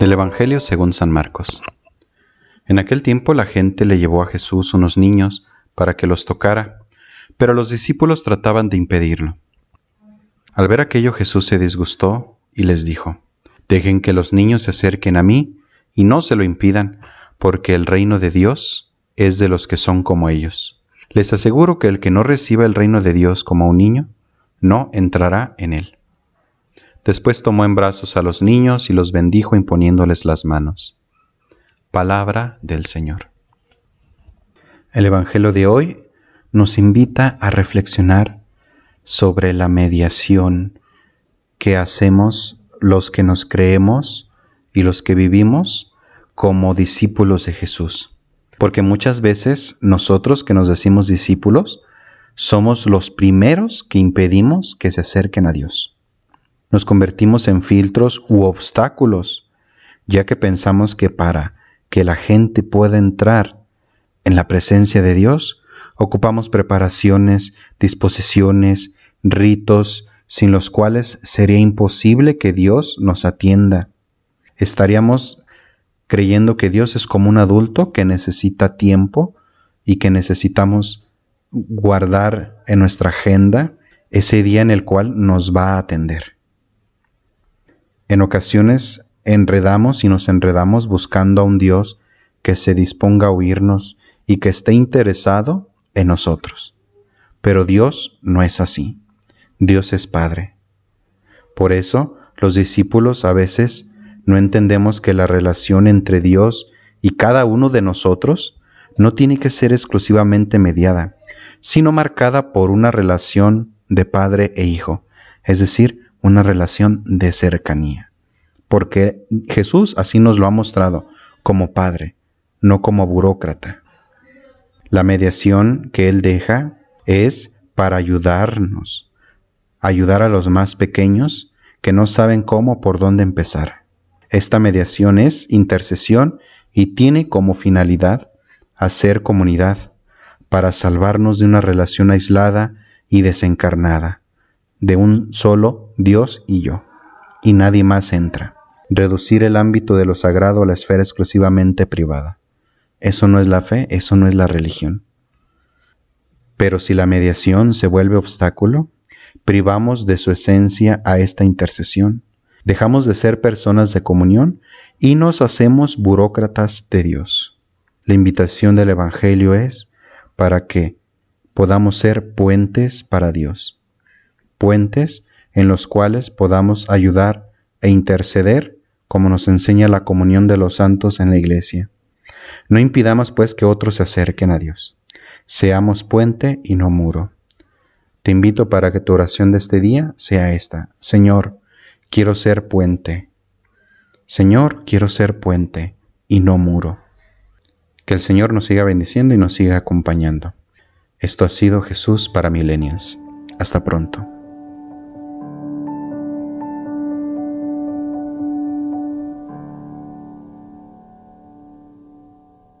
Del Evangelio según San Marcos. En aquel tiempo la gente le llevó a Jesús unos niños para que los tocara, pero los discípulos trataban de impedirlo. Al ver aquello Jesús se disgustó y les dijo, Dejen que los niños se acerquen a mí y no se lo impidan, porque el reino de Dios es de los que son como ellos. Les aseguro que el que no reciba el reino de Dios como un niño, no entrará en él. Después tomó en brazos a los niños y los bendijo imponiéndoles las manos. Palabra del Señor. El Evangelio de hoy nos invita a reflexionar sobre la mediación que hacemos los que nos creemos y los que vivimos como discípulos de Jesús. Porque muchas veces nosotros que nos decimos discípulos somos los primeros que impedimos que se acerquen a Dios nos convertimos en filtros u obstáculos, ya que pensamos que para que la gente pueda entrar en la presencia de Dios, ocupamos preparaciones, disposiciones, ritos, sin los cuales sería imposible que Dios nos atienda. Estaríamos creyendo que Dios es como un adulto que necesita tiempo y que necesitamos guardar en nuestra agenda ese día en el cual nos va a atender. En ocasiones enredamos y nos enredamos buscando a un Dios que se disponga a oírnos y que esté interesado en nosotros. Pero Dios no es así. Dios es Padre. Por eso los discípulos a veces no entendemos que la relación entre Dios y cada uno de nosotros no tiene que ser exclusivamente mediada, sino marcada por una relación de padre e hijo, es decir, una relación de cercanía. Porque Jesús así nos lo ha mostrado, como Padre, no como burócrata. La mediación que Él deja es para ayudarnos, ayudar a los más pequeños que no saben cómo por dónde empezar. Esta mediación es intercesión y tiene como finalidad hacer comunidad para salvarnos de una relación aislada y desencarnada, de un solo Dios y yo, y nadie más entra. Reducir el ámbito de lo sagrado a la esfera exclusivamente privada. Eso no es la fe, eso no es la religión. Pero si la mediación se vuelve obstáculo, privamos de su esencia a esta intercesión, dejamos de ser personas de comunión y nos hacemos burócratas de Dios. La invitación del Evangelio es para que podamos ser puentes para Dios, puentes en los cuales podamos ayudar e interceder como nos enseña la comunión de los santos en la iglesia. No impidamos pues que otros se acerquen a Dios. Seamos puente y no muro. Te invito para que tu oración de este día sea esta. Señor, quiero ser puente. Señor, quiero ser puente y no muro. Que el Señor nos siga bendiciendo y nos siga acompañando. Esto ha sido Jesús para Milenias. Hasta pronto.